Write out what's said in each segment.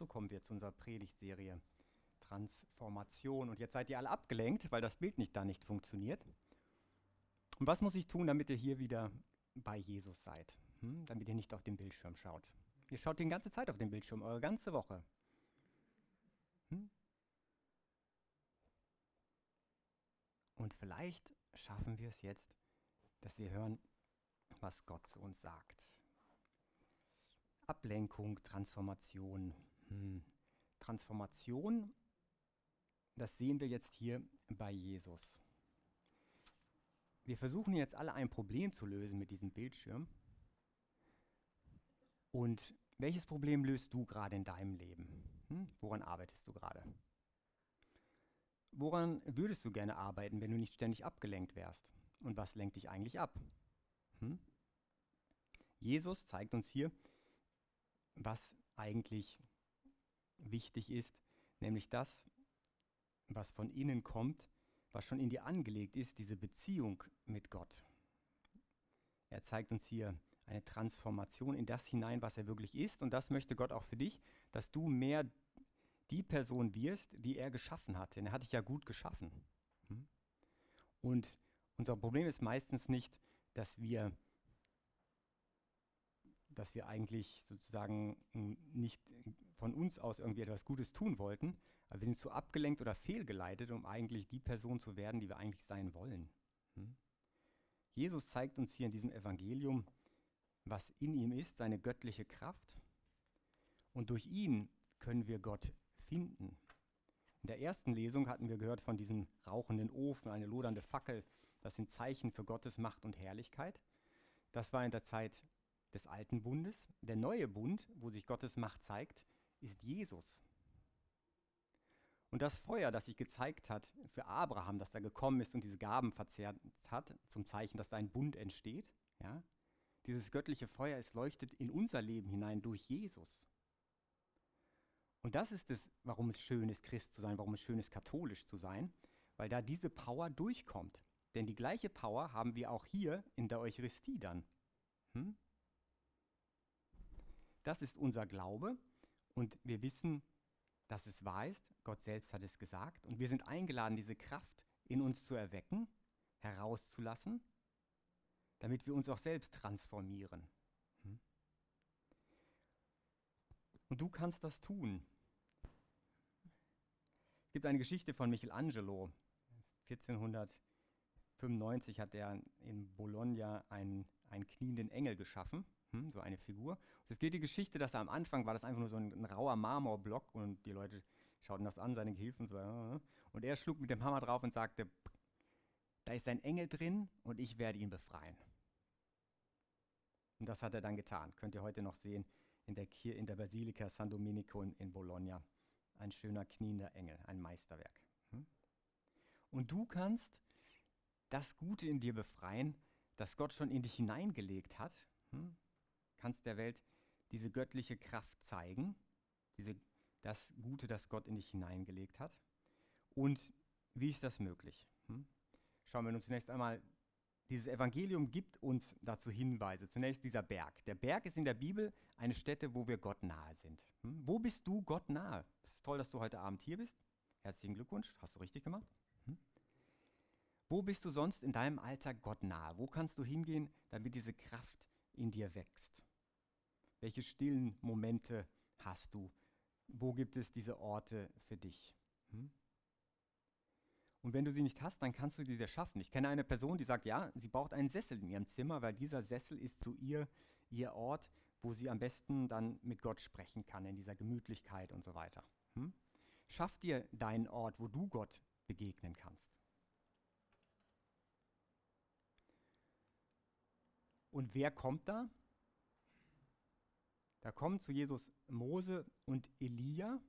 So kommen wir zu unserer Predigtserie Transformation. Und jetzt seid ihr alle abgelenkt, weil das Bild nicht da nicht funktioniert. Und was muss ich tun, damit ihr hier wieder bei Jesus seid? Hm? Damit ihr nicht auf den Bildschirm schaut. Ihr schaut die ganze Zeit auf den Bildschirm, eure ganze Woche. Hm? Und vielleicht schaffen wir es jetzt, dass wir hören, was Gott zu uns sagt. Ablenkung, Transformation. Hm. Transformation, das sehen wir jetzt hier bei Jesus. Wir versuchen jetzt alle ein Problem zu lösen mit diesem Bildschirm. Und welches Problem löst du gerade in deinem Leben? Hm? Woran arbeitest du gerade? Woran würdest du gerne arbeiten, wenn du nicht ständig abgelenkt wärst? Und was lenkt dich eigentlich ab? Hm? Jesus zeigt uns hier, was eigentlich wichtig ist, nämlich das, was von innen kommt, was schon in dir angelegt ist, diese Beziehung mit Gott. Er zeigt uns hier eine Transformation in das hinein, was er wirklich ist. Und das möchte Gott auch für dich, dass du mehr die Person wirst, die er geschaffen hat. Denn er hat dich ja gut geschaffen. Hm? Und unser Problem ist meistens nicht, dass wir, dass wir eigentlich sozusagen nicht von uns aus irgendwie etwas Gutes tun wollten, aber wir sind zu abgelenkt oder fehlgeleitet, um eigentlich die Person zu werden, die wir eigentlich sein wollen. Hm? Jesus zeigt uns hier in diesem Evangelium, was in ihm ist, seine göttliche Kraft. Und durch ihn können wir Gott finden. In der ersten Lesung hatten wir gehört von diesem rauchenden Ofen, eine lodernde Fackel. Das sind Zeichen für Gottes Macht und Herrlichkeit. Das war in der Zeit des alten Bundes. Der neue Bund, wo sich Gottes Macht zeigt, ist Jesus. Und das Feuer, das sich gezeigt hat für Abraham, dass er gekommen ist und diese Gaben verzehrt hat, zum Zeichen, dass da ein Bund entsteht, ja, dieses göttliche Feuer, es leuchtet in unser Leben hinein durch Jesus. Und das ist es, warum es schön ist, Christ zu sein, warum es schön ist, katholisch zu sein, weil da diese Power durchkommt. Denn die gleiche Power haben wir auch hier in der Eucharistie dann. Hm? Das ist unser Glaube und wir wissen, dass es wahr ist. Gott selbst hat es gesagt und wir sind eingeladen, diese Kraft in uns zu erwecken, herauszulassen damit wir uns auch selbst transformieren. Hm? Und du kannst das tun. Es gibt eine Geschichte von Michelangelo. 1495 hat er in Bologna einen, einen knienden Engel geschaffen, hm, so eine Figur. es geht die Geschichte, dass er am Anfang war das einfach nur so ein, ein rauer Marmorblock und die Leute schauten das an, seine Gehilfen. So, und er schlug mit dem Hammer drauf und sagte, da ist ein Engel drin und ich werde ihn befreien. Und das hat er dann getan. Könnt ihr heute noch sehen in der, Kir in der Basilika San Domenico in, in Bologna. Ein schöner kniender Engel, ein Meisterwerk. Hm? Und du kannst das Gute in dir befreien, das Gott schon in dich hineingelegt hat. Hm? Kannst der Welt diese göttliche Kraft zeigen, diese, das Gute, das Gott in dich hineingelegt hat. Und wie ist das möglich? Hm? Schauen wir uns zunächst einmal dieses Evangelium gibt uns dazu Hinweise. Zunächst dieser Berg. Der Berg ist in der Bibel eine Stätte, wo wir Gott nahe sind. Hm? Wo bist du Gott nahe? Es ist toll, dass du heute Abend hier bist. Herzlichen Glückwunsch, hast du richtig gemacht. Hm? Wo bist du sonst in deinem Alltag Gott nahe? Wo kannst du hingehen, damit diese Kraft in dir wächst? Welche stillen Momente hast du? Wo gibt es diese Orte für dich? Hm? Und wenn du sie nicht hast, dann kannst du diese schaffen. Ich kenne eine Person, die sagt, ja, sie braucht einen Sessel in ihrem Zimmer, weil dieser Sessel ist zu ihr ihr Ort, wo sie am besten dann mit Gott sprechen kann, in dieser Gemütlichkeit und so weiter. Hm? Schaff dir deinen Ort, wo du Gott begegnen kannst. Und wer kommt da? Da kommen zu Jesus Mose und Elia.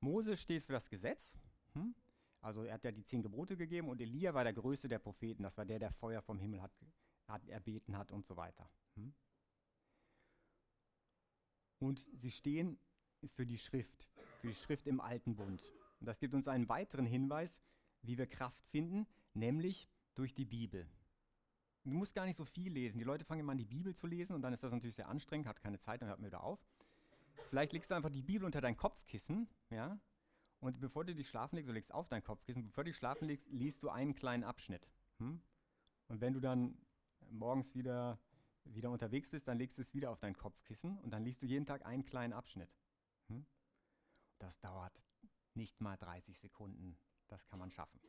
Mose steht für das Gesetz. Hm? Also er hat ja die zehn Gebote gegeben und Elia war der größte der Propheten. Das war der, der Feuer vom Himmel hat, hat erbeten hat und so weiter. Hm? Und sie stehen für die Schrift, für die Schrift im Alten Bund. Und das gibt uns einen weiteren Hinweis, wie wir Kraft finden, nämlich durch die Bibel. Du musst gar nicht so viel lesen. Die Leute fangen immer an, die Bibel zu lesen und dann ist das natürlich sehr anstrengend, hat keine Zeit, dann hört man wieder auf. vielleicht legst du einfach die Bibel unter dein Kopfkissen, ja, und bevor du dich schlafen legst, du legst auf dein Kopfkissen, bevor du dich schlafen legst, liest du einen kleinen Abschnitt. Hm? Und wenn du dann morgens wieder, wieder unterwegs bist, dann legst du es wieder auf dein Kopfkissen und dann liest du jeden Tag einen kleinen Abschnitt. Hm? Das dauert nicht mal 30 Sekunden. Das kann man schaffen.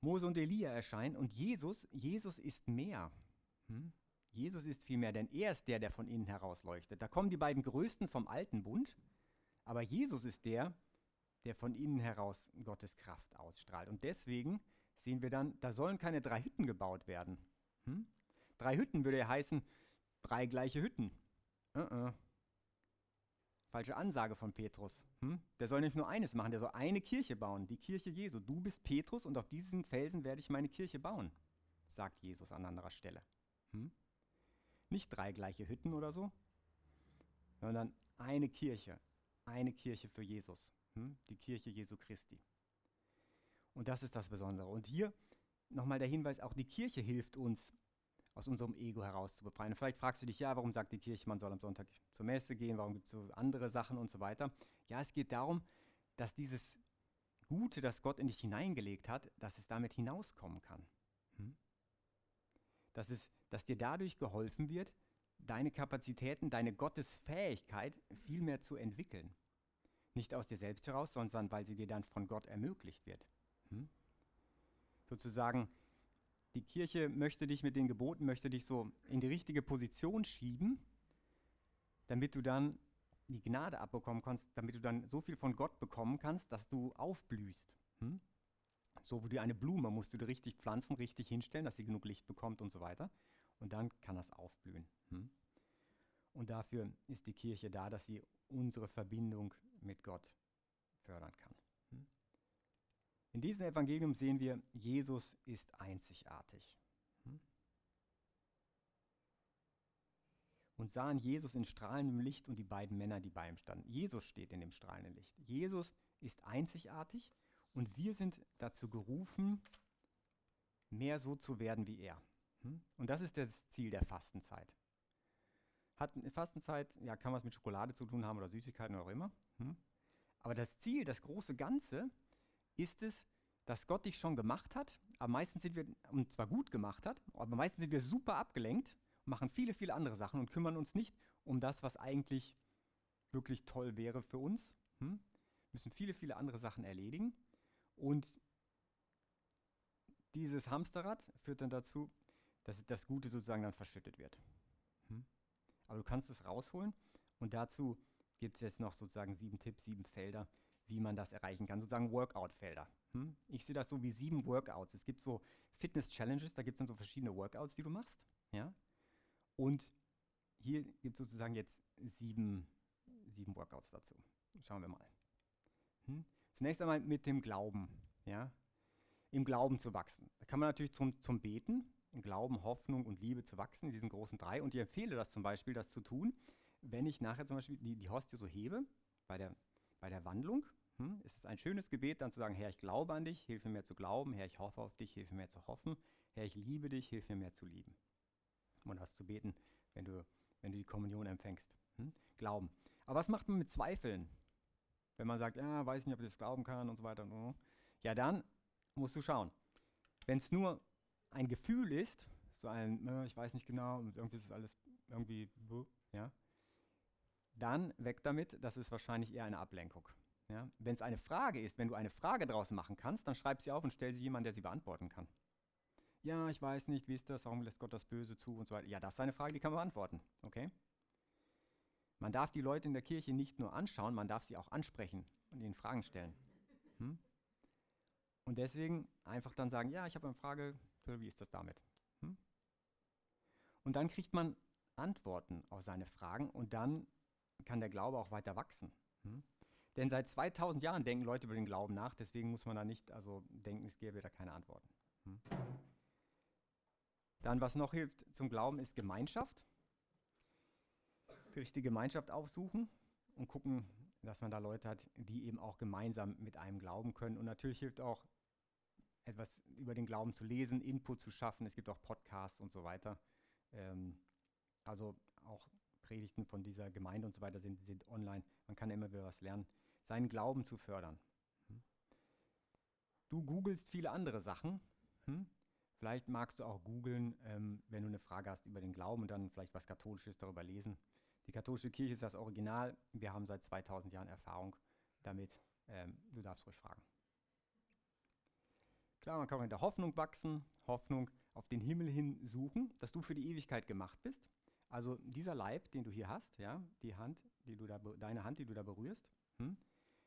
Mose und Elia erscheinen und Jesus, Jesus ist mehr. Hm? Jesus ist viel mehr, denn er ist der, der von innen heraus leuchtet. Da kommen die beiden Größten vom alten Bund, aber Jesus ist der, der von innen heraus Gottes Kraft ausstrahlt. Und deswegen sehen wir dann, da sollen keine drei Hütten gebaut werden. Hm? Drei Hütten würde ja heißen, drei gleiche Hütten. Uh -uh. Falsche Ansage von Petrus. Hm? Der soll nicht nur eines machen, der soll eine Kirche bauen, die Kirche Jesu. Du bist Petrus und auf diesen Felsen werde ich meine Kirche bauen, sagt Jesus an anderer Stelle. Hm? Nicht drei gleiche Hütten oder so, sondern eine Kirche, eine Kirche für Jesus, hm? die Kirche Jesu Christi. Und das ist das Besondere. Und hier nochmal der Hinweis, auch die Kirche hilft uns, aus unserem Ego heraus zu befreien. Und vielleicht fragst du dich, ja, warum sagt die Kirche, man soll am Sonntag zur Messe gehen, warum gibt es so andere Sachen und so weiter. Ja, es geht darum, dass dieses Gute, das Gott in dich hineingelegt hat, dass es damit hinauskommen kann. Hm? Dass, es, dass dir dadurch geholfen wird, deine Kapazitäten, deine Gottesfähigkeit viel mehr zu entwickeln. Nicht aus dir selbst heraus, sondern weil sie dir dann von Gott ermöglicht wird. Hm? Sozusagen, die Kirche möchte dich mit den Geboten, möchte dich so in die richtige Position schieben, damit du dann die Gnade abbekommen kannst, damit du dann so viel von Gott bekommen kannst, dass du aufblühst. Hm? So wie du eine Blume musst du richtig pflanzen, richtig hinstellen, dass sie genug Licht bekommt und so weiter. Und dann kann das aufblühen. Hm? Und dafür ist die Kirche da, dass sie unsere Verbindung mit Gott fördern kann. In diesem Evangelium sehen wir, Jesus ist einzigartig. Hm? Und sahen Jesus in strahlendem Licht und die beiden Männer, die bei ihm standen. Jesus steht in dem strahlenden Licht. Jesus ist einzigartig und wir sind dazu gerufen, mehr so zu werden wie er. Hm? Und das ist das Ziel der Fastenzeit. Hat Fastenzeit, ja, kann was mit Schokolade zu tun haben oder Süßigkeiten oder auch immer. Hm? Aber das Ziel, das große Ganze, ist es, dass Gott dich schon gemacht hat, aber meistens sind wir, und zwar gut gemacht hat, aber meistens sind wir super abgelenkt, machen viele, viele andere Sachen und kümmern uns nicht um das, was eigentlich wirklich toll wäre für uns. Hm? Müssen viele, viele andere Sachen erledigen. Und dieses Hamsterrad führt dann dazu, dass das Gute sozusagen dann verschüttet wird. Hm? Aber du kannst es rausholen und dazu gibt es jetzt noch sozusagen sieben Tipps, sieben Felder, wie man das erreichen kann, sozusagen Workout-Felder. Hm? Ich sehe das so wie sieben Workouts. Es gibt so Fitness-Challenges, da gibt es dann so verschiedene Workouts, die du machst. Ja? Und hier gibt es sozusagen jetzt sieben, sieben Workouts dazu. Schauen wir mal. Hm? Zunächst einmal mit dem Glauben. Ja? Im Glauben zu wachsen. Da kann man natürlich zum, zum Beten, Glauben, Hoffnung und Liebe zu wachsen, in diesen großen drei. Und ich empfehle das zum Beispiel, das zu tun, wenn ich nachher zum Beispiel die, die Hostie so hebe, bei der, bei der Wandlung, hm, ist ein schönes Gebet, dann zu sagen, Herr, ich glaube an dich, hilf mir mehr zu glauben, Herr, ich hoffe auf dich, hilf mir mehr zu hoffen, Herr, ich liebe dich, hilf mir mehr zu lieben. Und das zu beten, wenn du, wenn du die Kommunion empfängst. Hm? Glauben. Aber was macht man mit Zweifeln? Wenn man sagt, ja, weiß nicht, ob ich das glauben kann und so weiter. Ja, dann musst du schauen. Wenn es nur ein Gefühl ist, so ein, äh, ich weiß nicht genau, irgendwie ist es alles irgendwie, ja, dann weg damit, das ist wahrscheinlich eher eine Ablenkung. Ja? Wenn es eine Frage ist, wenn du eine Frage daraus machen kannst, dann schreib sie auf und stell sie jemandem, der sie beantworten kann. Ja, ich weiß nicht, wie ist das, warum lässt Gott das Böse zu und so weiter. Ja, das ist eine Frage, die kann man beantworten, okay? Man darf die Leute in der Kirche nicht nur anschauen, man darf sie auch ansprechen und ihnen Fragen stellen. Hm? Und deswegen einfach dann sagen, ja, ich habe eine Frage, wie ist das damit? Hm? Und dann kriegt man Antworten auf seine Fragen und dann kann der Glaube auch weiter wachsen. Hm? Denn seit 2000 Jahren denken Leute über den Glauben nach, deswegen muss man da nicht also denken, es gäbe da keine Antworten. Hm? Dann, was noch hilft zum Glauben, ist Gemeinschaft. Die Gemeinschaft aufsuchen und gucken, dass man da Leute hat, die eben auch gemeinsam mit einem glauben können. Und natürlich hilft auch etwas über den Glauben zu lesen, Input zu schaffen. Es gibt auch Podcasts und so weiter. Ähm, also auch Predigten von dieser Gemeinde und so weiter sind, sind online. Man kann immer wieder was lernen, seinen Glauben zu fördern. Hm? Du googelst viele andere Sachen. Hm? Vielleicht magst du auch googeln, ähm, wenn du eine Frage hast über den Glauben und dann vielleicht was Katholisches darüber lesen. Die katholische Kirche ist das Original. Wir haben seit 2000 Jahren Erfahrung damit. Ähm, du darfst ruhig fragen. Klar, man kann auch in der Hoffnung wachsen, Hoffnung auf den Himmel hin suchen, dass du für die Ewigkeit gemacht bist. Also dieser Leib, den du hier hast, ja, die Hand, die du da, deine Hand, die du da berührst, hm,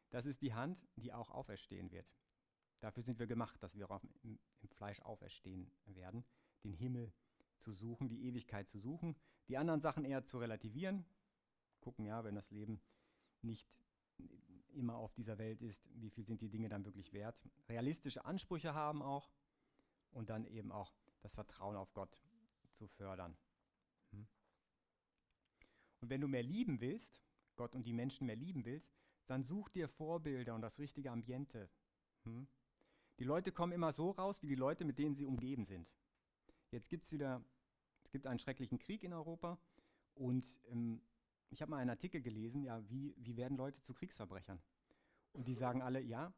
das ist die Hand, die auch auferstehen wird. Dafür sind wir gemacht, dass wir auch im, im Fleisch auferstehen werden, den Himmel zu suchen, die Ewigkeit zu suchen, die anderen Sachen eher zu relativieren, gucken, ja, wenn das Leben nicht immer auf dieser Welt ist, wie viel sind die Dinge dann wirklich wert, realistische Ansprüche haben auch und dann eben auch das Vertrauen auf Gott zu fördern. Und wenn du mehr lieben willst, Gott und die Menschen mehr lieben willst, dann such dir Vorbilder und das richtige Ambiente. Hm? Die Leute kommen immer so raus, wie die Leute, mit denen sie umgeben sind. Jetzt gibt es wieder, es gibt einen schrecklichen Krieg in Europa und ähm, ich habe mal einen Artikel gelesen, ja, wie, wie werden Leute zu Kriegsverbrechern? Und die sagen alle, ja,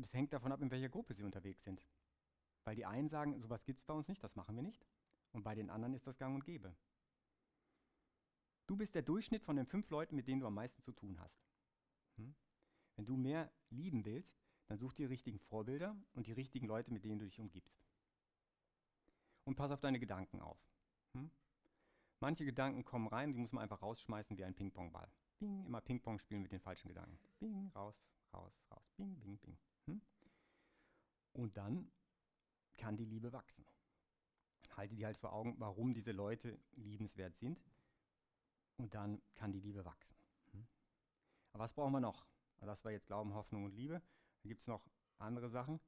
es hängt davon ab, in welcher Gruppe sie unterwegs sind. Weil die einen sagen, sowas gibt es bei uns nicht, das machen wir nicht. Und bei den anderen ist das gang und gäbe. Du bist der Durchschnitt von den fünf Leuten, mit denen du am meisten zu tun hast. Hm? Wenn du mehr lieben willst, dann such die richtigen Vorbilder und die richtigen Leute, mit denen du dich umgibst. Und pass auf deine Gedanken auf. Hm? Manche Gedanken kommen rein, die muss man einfach rausschmeißen wie ein Ping-Pong-Ball. Bing, immer Ping-Pong spielen mit den falschen Gedanken. Bing, raus, raus, raus. Bing, bing, bing. Hm? Und dann kann die Liebe wachsen. Halte dir halt vor Augen, warum diese Leute liebenswert sind. Und dann kann die Liebe wachsen. Hm? Aber was brauchen wir noch? Das war jetzt Glauben, Hoffnung und Liebe. Da gibt es noch andere Sachen.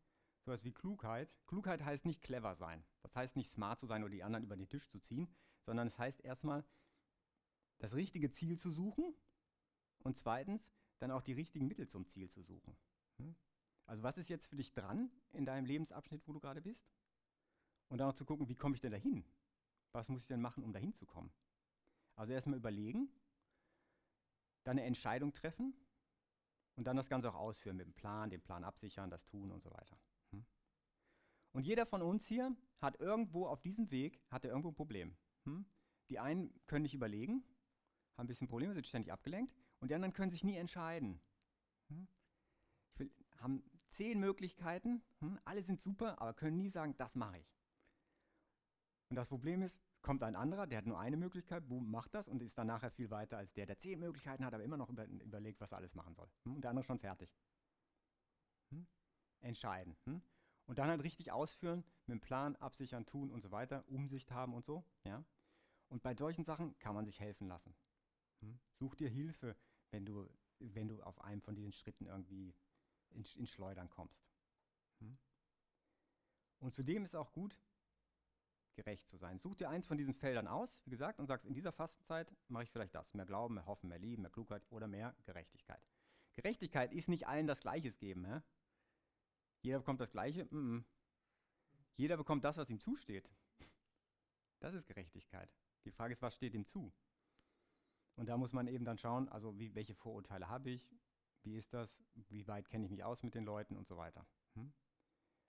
Sowas wie Klugheit. Klugheit heißt nicht clever sein. Das heißt nicht smart zu sein oder die anderen über den Tisch zu ziehen, sondern es heißt erstmal, das richtige Ziel zu suchen und zweitens dann auch die richtigen Mittel zum Ziel zu suchen. Hm? Also was ist jetzt für dich dran in deinem Lebensabschnitt, wo du gerade bist? Und dann auch zu gucken, wie komme ich denn dahin? Was muss ich denn machen, um dahin zu kommen? Also erstmal überlegen, dann eine Entscheidung treffen und dann das Ganze auch ausführen mit dem Plan, den Plan absichern, das tun und so weiter. Hm? Und jeder von uns hier hat irgendwo auf diesem Weg, hat er irgendwo ein Problem. Hm? Die einen können nicht überlegen, haben ein bisschen Probleme, sind ständig abgelenkt und die anderen können sich nie entscheiden. Hm? Will, haben zehn Möglichkeiten, hm? alle sind super, aber können nie sagen, das mache ich. Und das Problem ist, kommt ein anderer, der hat nur eine Möglichkeit, boom, macht das und ist dann nachher viel weiter als der, der zehn Möglichkeiten hat, aber immer noch über, überlegt, was er alles machen soll. Hm? Und der andere schon fertig. Hm? Entscheiden. Hm? Und dann halt richtig ausführen, mit dem Plan absichern, tun und so weiter, Umsicht haben und so. Ja? Und bei solchen Sachen kann man sich helfen lassen. Hm? Such dir Hilfe, wenn du, wenn du auf einem von diesen Schritten irgendwie ins in Schleudern kommst. Hm? Und zudem ist auch gut, gerecht zu sein. Such dir eins von diesen Feldern aus, wie gesagt, und sagst, in dieser Fastenzeit mache ich vielleicht das. Mehr Glauben, mehr Hoffen, mehr Lieben, mehr Klugheit oder mehr Gerechtigkeit. Gerechtigkeit ist nicht allen das Gleiches geben. Ja? Jeder bekommt das Gleiche. Mm -mm. Jeder bekommt das, was ihm zusteht. Das ist Gerechtigkeit. Die Frage ist, was steht ihm zu? Und da muss man eben dann schauen, also wie, welche Vorurteile habe ich, wie ist das, wie weit kenne ich mich aus mit den Leuten und so weiter. Hm?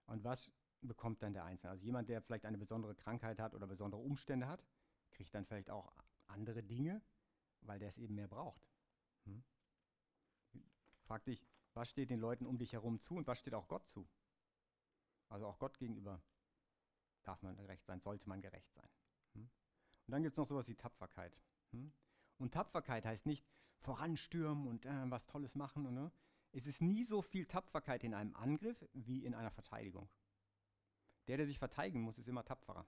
Und was bekommt dann der Einzelne? Also jemand, der vielleicht eine besondere Krankheit hat oder besondere Umstände hat, kriegt dann vielleicht auch andere Dinge, weil der es eben mehr braucht. Hm? Frag dich, was steht den Leuten um dich herum zu und was steht auch Gott zu? Also auch Gott gegenüber darf man gerecht sein, sollte man gerecht sein. Hm? Und dann gibt es noch sowas wie Tapferkeit. Hm? Und Tapferkeit heißt nicht voranstürmen und äh, was Tolles machen. Und, ne? Es ist nie so viel Tapferkeit in einem Angriff wie in einer Verteidigung. Der, der sich verteidigen muss, ist immer tapferer,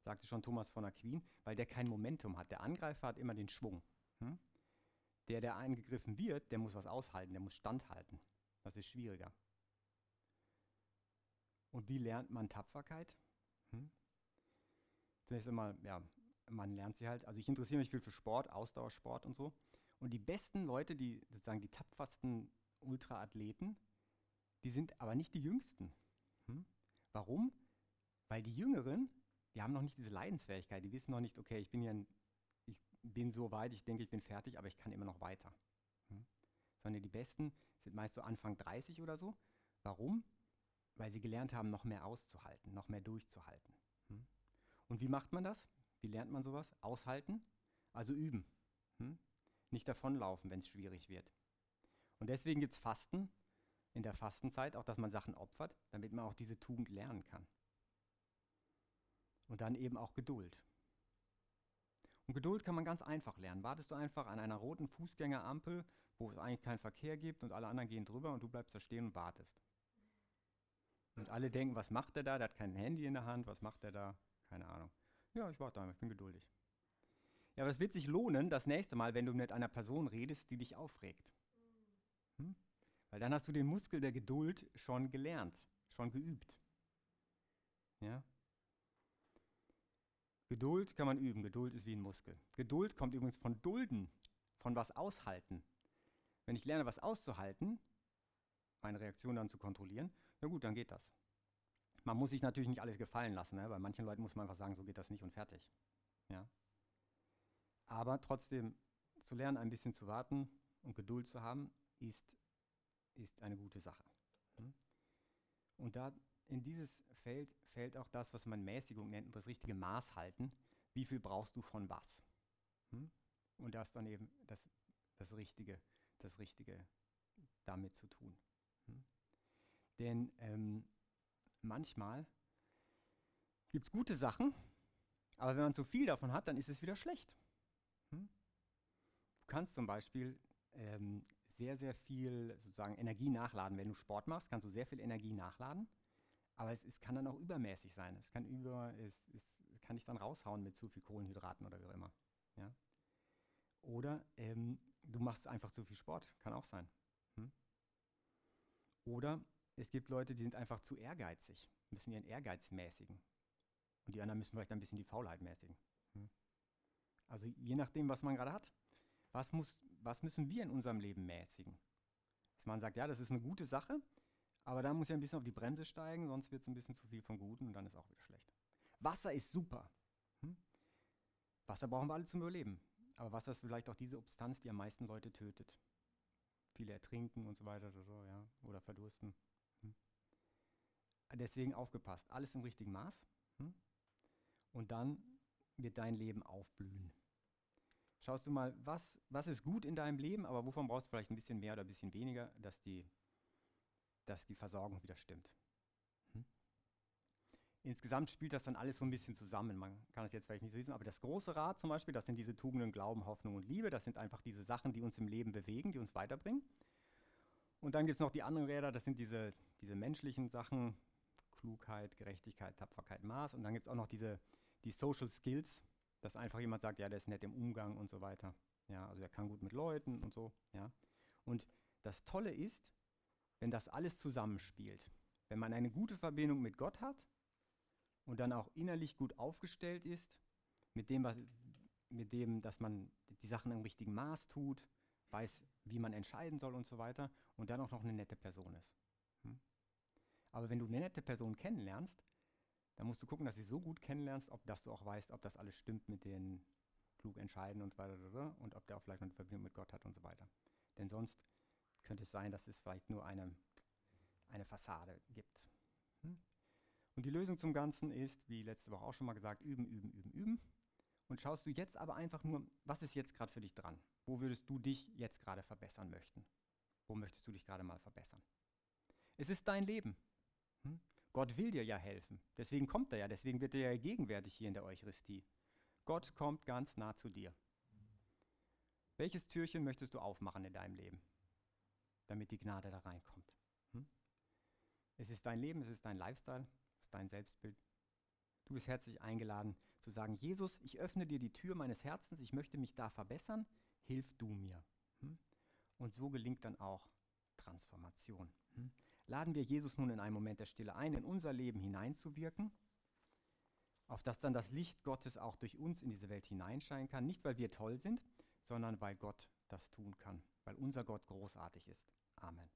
sagte schon Thomas von Aquin, weil der kein Momentum hat. Der Angreifer hat immer den Schwung. Hm? Der, der angegriffen wird, der muss was aushalten, der muss standhalten. Das ist schwieriger. Und wie lernt man Tapferkeit? Hm? Zunächst einmal, ja, man lernt sie halt. Also ich interessiere mich viel für Sport, Ausdauersport und so. Und die besten Leute, die sozusagen die tapfersten Ultraathleten, die sind aber nicht die jüngsten. Hm? Warum? Weil die Jüngeren, die haben noch nicht diese Leidensfähigkeit, die wissen noch nicht, okay, ich bin ja ein, ich bin so weit, ich denke, ich bin fertig, aber ich kann immer noch weiter. Hm? Sondern die Besten sind meist so Anfang 30 oder so. Warum? Weil sie gelernt haben, noch mehr auszuhalten, noch mehr durchzuhalten. Hm? Und wie macht man das? Wie lernt man sowas? Aushalten, also üben. Hm? Nicht davonlaufen, wenn es schwierig wird. Und deswegen gibt es Fasten in der Fastenzeit, auch dass man Sachen opfert, damit man auch diese Tugend lernen kann. Und dann eben auch Geduld. Und Geduld kann man ganz einfach lernen. Wartest du einfach an einer roten Fußgängerampel, wo es eigentlich keinen Verkehr gibt und alle anderen gehen drüber und du bleibst da stehen und wartest. Und alle denken, was macht der da? Der hat kein Handy in der Hand, was macht der da? Keine Ahnung. Ja, ich warte einfach, ich bin geduldig. Ja, aber es wird sich lohnen, das nächste Mal, wenn du mit einer Person redest, die dich aufregt. Hm? Weil dann hast du den Muskel der Geduld schon gelernt, schon geübt. Ja? Geduld kann man üben. Geduld ist wie ein Muskel. Geduld kommt übrigens von Dulden, von was aushalten. Wenn ich lerne, was auszuhalten, meine Reaktion dann zu kontrollieren, na gut, dann geht das. Man muss sich natürlich nicht alles gefallen lassen, ne? bei manchen Leuten muss man einfach sagen, so geht das nicht und fertig. Ja? Aber trotzdem zu lernen, ein bisschen zu warten und Geduld zu haben, ist, ist eine gute Sache. Hm? Und da in dieses Feld fällt auch das, was man Mäßigung nennt, das richtige Maß halten. Wie viel brauchst du von was? Hm? Und das dann eben das, das, Richtige, das Richtige damit zu tun. Hm? Denn ähm, manchmal gibt es gute Sachen, aber wenn man zu viel davon hat, dann ist es wieder schlecht. Du kannst zum Beispiel ähm, sehr, sehr viel sozusagen Energie nachladen. Wenn du Sport machst, kannst du sehr viel Energie nachladen. Aber es, es kann dann auch übermäßig sein. Es kann, über, es, es kann dich dann raushauen mit zu viel Kohlenhydraten oder wie auch immer. Ja? Oder ähm, du machst einfach zu viel Sport, kann auch sein. Hm? Oder es gibt Leute, die sind einfach zu ehrgeizig, müssen ihren Ehrgeiz mäßigen. Und die anderen müssen vielleicht ein bisschen die Faulheit mäßigen. Hm? Also je nachdem, was man gerade hat, was, muss, was müssen wir in unserem Leben mäßigen? Dass man sagt, ja, das ist eine gute Sache, aber da muss ich ein bisschen auf die Bremse steigen, sonst wird es ein bisschen zu viel vom Guten und dann ist auch wieder schlecht. Wasser ist super. Hm? Wasser brauchen wir alle zum Überleben. Aber Wasser ist vielleicht auch diese Substanz, die am meisten Leute tötet. Viele ertrinken und so weiter ja, oder verdursten. Hm? Deswegen aufgepasst, alles im richtigen Maß. Hm? Und dann wird dein Leben aufblühen. Schaust du mal, was, was ist gut in deinem Leben, aber wovon brauchst du vielleicht ein bisschen mehr oder ein bisschen weniger, dass die dass die Versorgung wieder stimmt. Hm? Insgesamt spielt das dann alles so ein bisschen zusammen. Man kann es jetzt vielleicht nicht so wissen, aber das große Rad zum Beispiel, das sind diese Tugenden Glauben, Hoffnung und Liebe. Das sind einfach diese Sachen, die uns im Leben bewegen, die uns weiterbringen. Und dann gibt es noch die anderen Räder, das sind diese, diese menschlichen Sachen, Klugheit, Gerechtigkeit, Tapferkeit, Maß. Und dann gibt es auch noch diese die Social Skills, dass einfach jemand sagt, ja, der ist nett im Umgang und so weiter. Ja, also er kann gut mit Leuten und so. Ja. Und das Tolle ist, wenn das alles zusammenspielt. Wenn man eine gute Verbindung mit Gott hat und dann auch innerlich gut aufgestellt ist, mit dem, was, mit dem, dass man die Sachen im richtigen Maß tut, weiß, wie man entscheiden soll und so weiter und dann auch noch eine nette Person ist. Hm? Aber wenn du eine nette Person kennenlernst, dann musst du gucken, dass du sie so gut kennenlernst, ob, dass du auch weißt, ob das alles stimmt mit den klug entscheiden und so weiter und ob der auch vielleicht noch eine Verbindung mit Gott hat und so weiter. Denn sonst könnte es sein, dass es vielleicht nur eine, eine Fassade gibt. Hm? Und die Lösung zum Ganzen ist, wie letzte Woche auch schon mal gesagt, üben, üben, üben, üben. Und schaust du jetzt aber einfach nur, was ist jetzt gerade für dich dran? Wo würdest du dich jetzt gerade verbessern möchten? Wo möchtest du dich gerade mal verbessern? Es ist dein Leben. Hm? Gott will dir ja helfen. Deswegen kommt er ja, deswegen wird er ja gegenwärtig hier in der Eucharistie. Gott kommt ganz nah zu dir. Welches Türchen möchtest du aufmachen in deinem Leben? damit die Gnade da reinkommt. Hm? Es ist dein Leben, es ist dein Lifestyle, es ist dein Selbstbild. Du bist herzlich eingeladen zu sagen, Jesus, ich öffne dir die Tür meines Herzens, ich möchte mich da verbessern, hilf du mir. Hm? Und so gelingt dann auch Transformation. Hm? Laden wir Jesus nun in einem Moment der Stille ein, in unser Leben hineinzuwirken, auf dass dann das Licht Gottes auch durch uns in diese Welt hineinscheinen kann, nicht weil wir toll sind, sondern weil Gott das tun kann, weil unser Gott großartig ist. Amen.